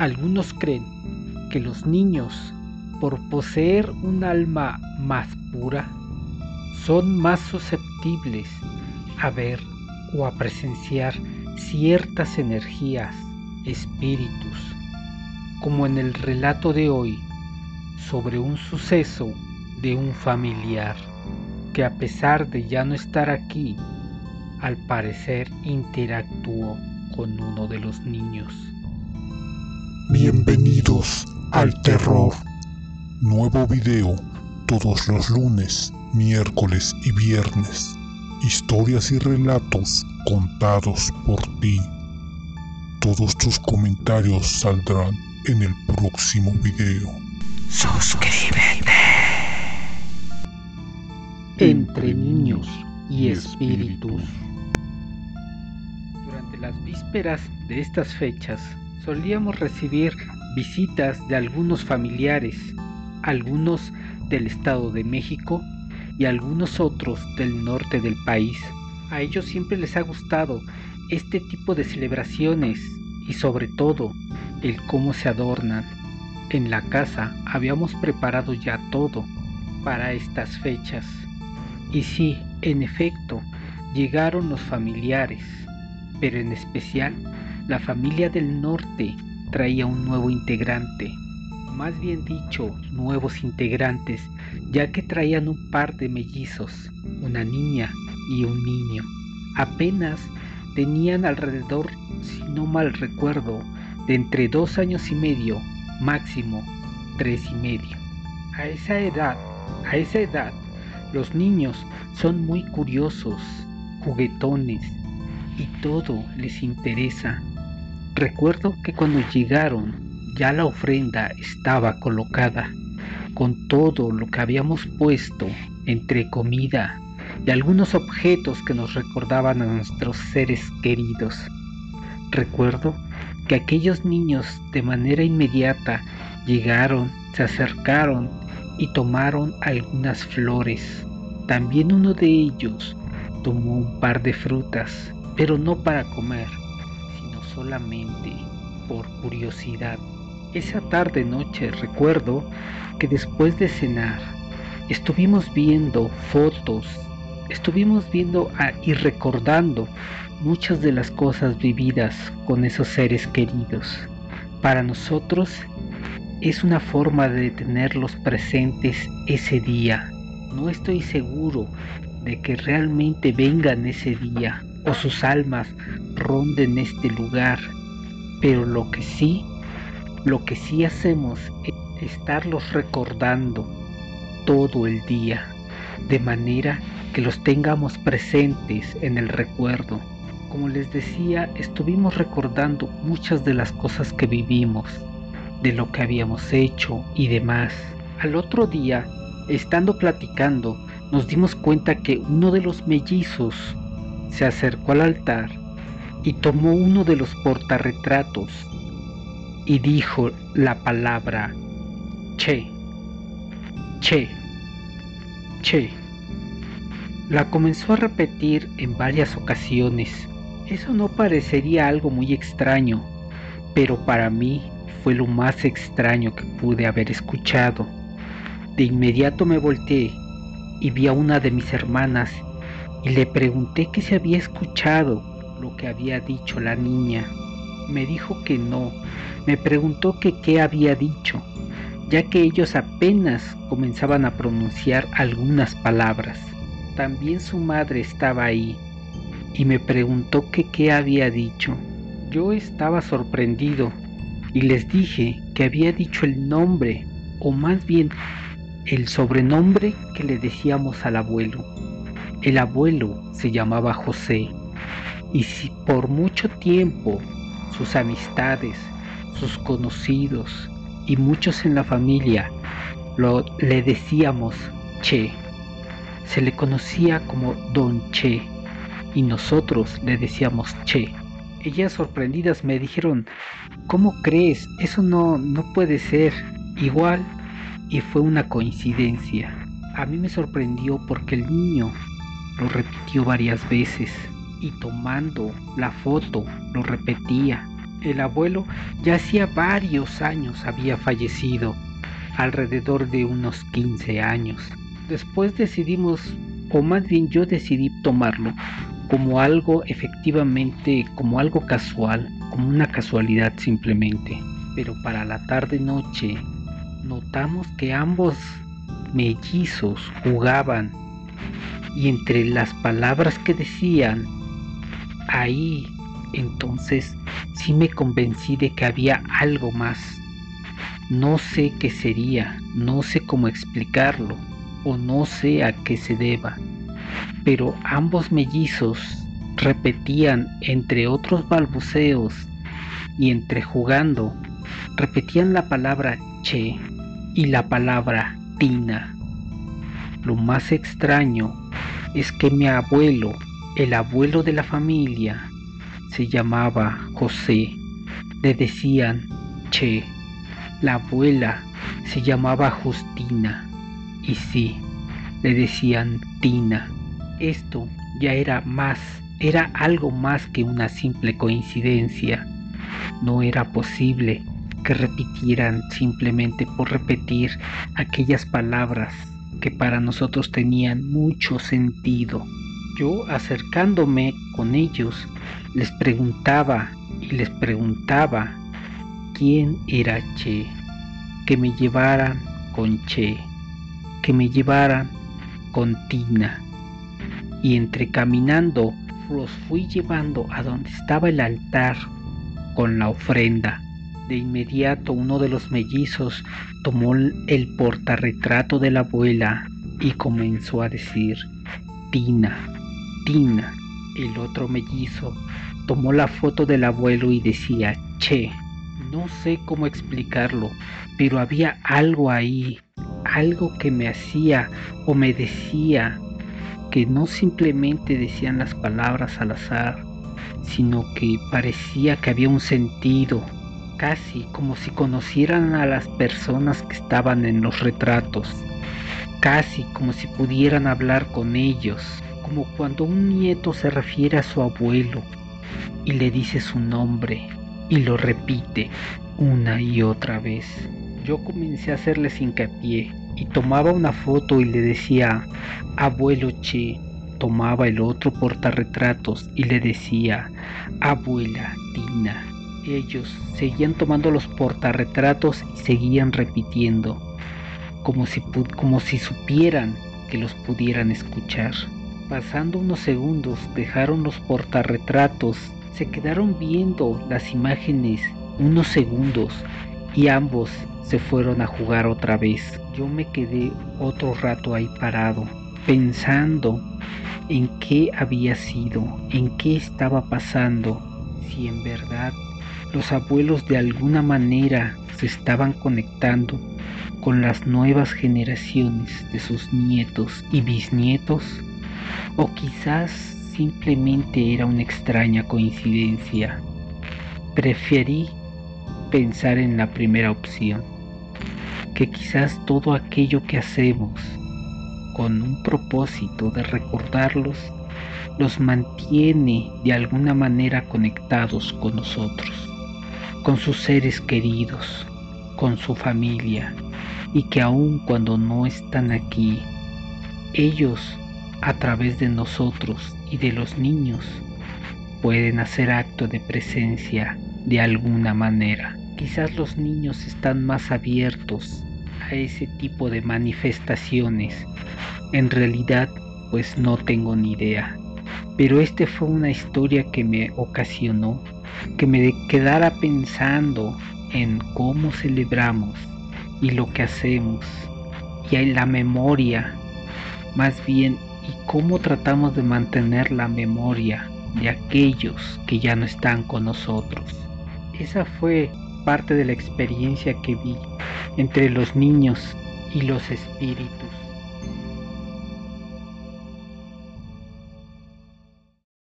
Algunos creen que los niños, por poseer un alma más pura, son más susceptibles a ver o a presenciar ciertas energías, espíritus, como en el relato de hoy sobre un suceso de un familiar que a pesar de ya no estar aquí, al parecer interactuó con uno de los niños. Bienvenidos al terror. Nuevo video todos los lunes, miércoles y viernes. Historias y relatos contados por ti. Todos tus comentarios saldrán en el próximo video. Suscríbete. Entre niños y espíritus. Durante las vísperas de estas fechas solíamos recibir visitas de algunos familiares, algunos del Estado de México y algunos otros del norte del país. A ellos siempre les ha gustado este tipo de celebraciones y sobre todo el cómo se adornan. En la casa habíamos preparado ya todo para estas fechas. Y sí, en efecto, llegaron los familiares, pero en especial la familia del norte traía un nuevo integrante, más bien dicho, nuevos integrantes, ya que traían un par de mellizos, una niña y un niño. Apenas tenían alrededor, si no mal recuerdo, de entre dos años y medio, máximo tres y medio. A esa edad, a esa edad, los niños son muy curiosos, juguetones y todo les interesa. Recuerdo que cuando llegaron ya la ofrenda estaba colocada con todo lo que habíamos puesto entre comida y algunos objetos que nos recordaban a nuestros seres queridos. Recuerdo que aquellos niños de manera inmediata llegaron, se acercaron y tomaron algunas flores. También uno de ellos tomó un par de frutas, pero no para comer, solamente por curiosidad. Esa tarde noche recuerdo que después de cenar estuvimos viendo fotos, estuvimos viendo y recordando muchas de las cosas vividas con esos seres queridos. Para nosotros es una forma de tenerlos presentes ese día. No estoy seguro de que realmente vengan ese día o sus almas ronden este lugar, pero lo que sí, lo que sí hacemos es estarlos recordando todo el día, de manera que los tengamos presentes en el recuerdo. Como les decía, estuvimos recordando muchas de las cosas que vivimos, de lo que habíamos hecho y demás. Al otro día, estando platicando, nos dimos cuenta que uno de los mellizos se acercó al altar y tomó uno de los portarretratos y dijo la palabra Che, Che, Che. La comenzó a repetir en varias ocasiones. Eso no parecería algo muy extraño, pero para mí fue lo más extraño que pude haber escuchado. De inmediato me volteé y vi a una de mis hermanas y le pregunté que si había escuchado lo que había dicho la niña. Me dijo que no. Me preguntó que qué había dicho, ya que ellos apenas comenzaban a pronunciar algunas palabras. También su madre estaba ahí y me preguntó que qué había dicho. Yo estaba sorprendido y les dije que había dicho el nombre, o más bien el sobrenombre que le decíamos al abuelo. El abuelo se llamaba José y si por mucho tiempo sus amistades, sus conocidos y muchos en la familia lo, le decíamos Che, se le conocía como Don Che y nosotros le decíamos Che. Ellas sorprendidas me dijeron, ¿cómo crees? Eso no, no puede ser. Igual, y fue una coincidencia. A mí me sorprendió porque el niño lo repitió varias veces y tomando la foto lo repetía. El abuelo ya hacía varios años había fallecido, alrededor de unos 15 años. Después decidimos, o más bien yo decidí tomarlo como algo efectivamente, como algo casual, como una casualidad simplemente. Pero para la tarde-noche notamos que ambos mellizos jugaban y entre las palabras que decían, ahí entonces sí me convencí de que había algo más. No sé qué sería, no sé cómo explicarlo o no sé a qué se deba, pero ambos mellizos repetían entre otros balbuceos y entre jugando, repetían la palabra che y la palabra tina. Lo más extraño es que mi abuelo, el abuelo de la familia, se llamaba José. Le decían Che. La abuela se llamaba Justina. Y sí, le decían Tina. Esto ya era más, era algo más que una simple coincidencia. No era posible que repitieran simplemente por repetir aquellas palabras que para nosotros tenían mucho sentido. Yo acercándome con ellos les preguntaba y les preguntaba quién era Che, que me llevaran con Che, que me llevaran con Tina. Y entre caminando los fui llevando a donde estaba el altar con la ofrenda. De inmediato uno de los mellizos tomó el portarretrato de la abuela y comenzó a decir, Tina, Tina. El otro mellizo tomó la foto del abuelo y decía, che, no sé cómo explicarlo, pero había algo ahí, algo que me hacía o me decía que no simplemente decían las palabras al azar, sino que parecía que había un sentido, casi como si conocieran a las personas que estaban en los retratos, casi como si pudieran hablar con ellos, como cuando un nieto se refiere a su abuelo y le dice su nombre y lo repite una y otra vez. Yo comencé a hacerles hincapié y tomaba una foto y le decía, abuelo Che, tomaba el otro portarretratos y le decía, abuela Tina ellos seguían tomando los portarretratos y seguían repitiendo, como si, como si supieran que los pudieran escuchar. Pasando unos segundos dejaron los portarretratos, se quedaron viendo las imágenes unos segundos y ambos se fueron a jugar otra vez. Yo me quedé otro rato ahí parado, pensando en qué había sido, en qué estaba pasando, si en verdad los abuelos de alguna manera se estaban conectando con las nuevas generaciones de sus nietos y bisnietos, o quizás simplemente era una extraña coincidencia. Preferí pensar en la primera opción, que quizás todo aquello que hacemos con un propósito de recordarlos los mantiene de alguna manera conectados con nosotros con sus seres queridos, con su familia, y que aun cuando no están aquí, ellos, a través de nosotros y de los niños, pueden hacer acto de presencia de alguna manera. Quizás los niños están más abiertos a ese tipo de manifestaciones. En realidad, pues no tengo ni idea. Pero esta fue una historia que me ocasionó que me quedara pensando en cómo celebramos y lo que hacemos y en la memoria, más bien, y cómo tratamos de mantener la memoria de aquellos que ya no están con nosotros. Esa fue parte de la experiencia que vi entre los niños y los espíritus.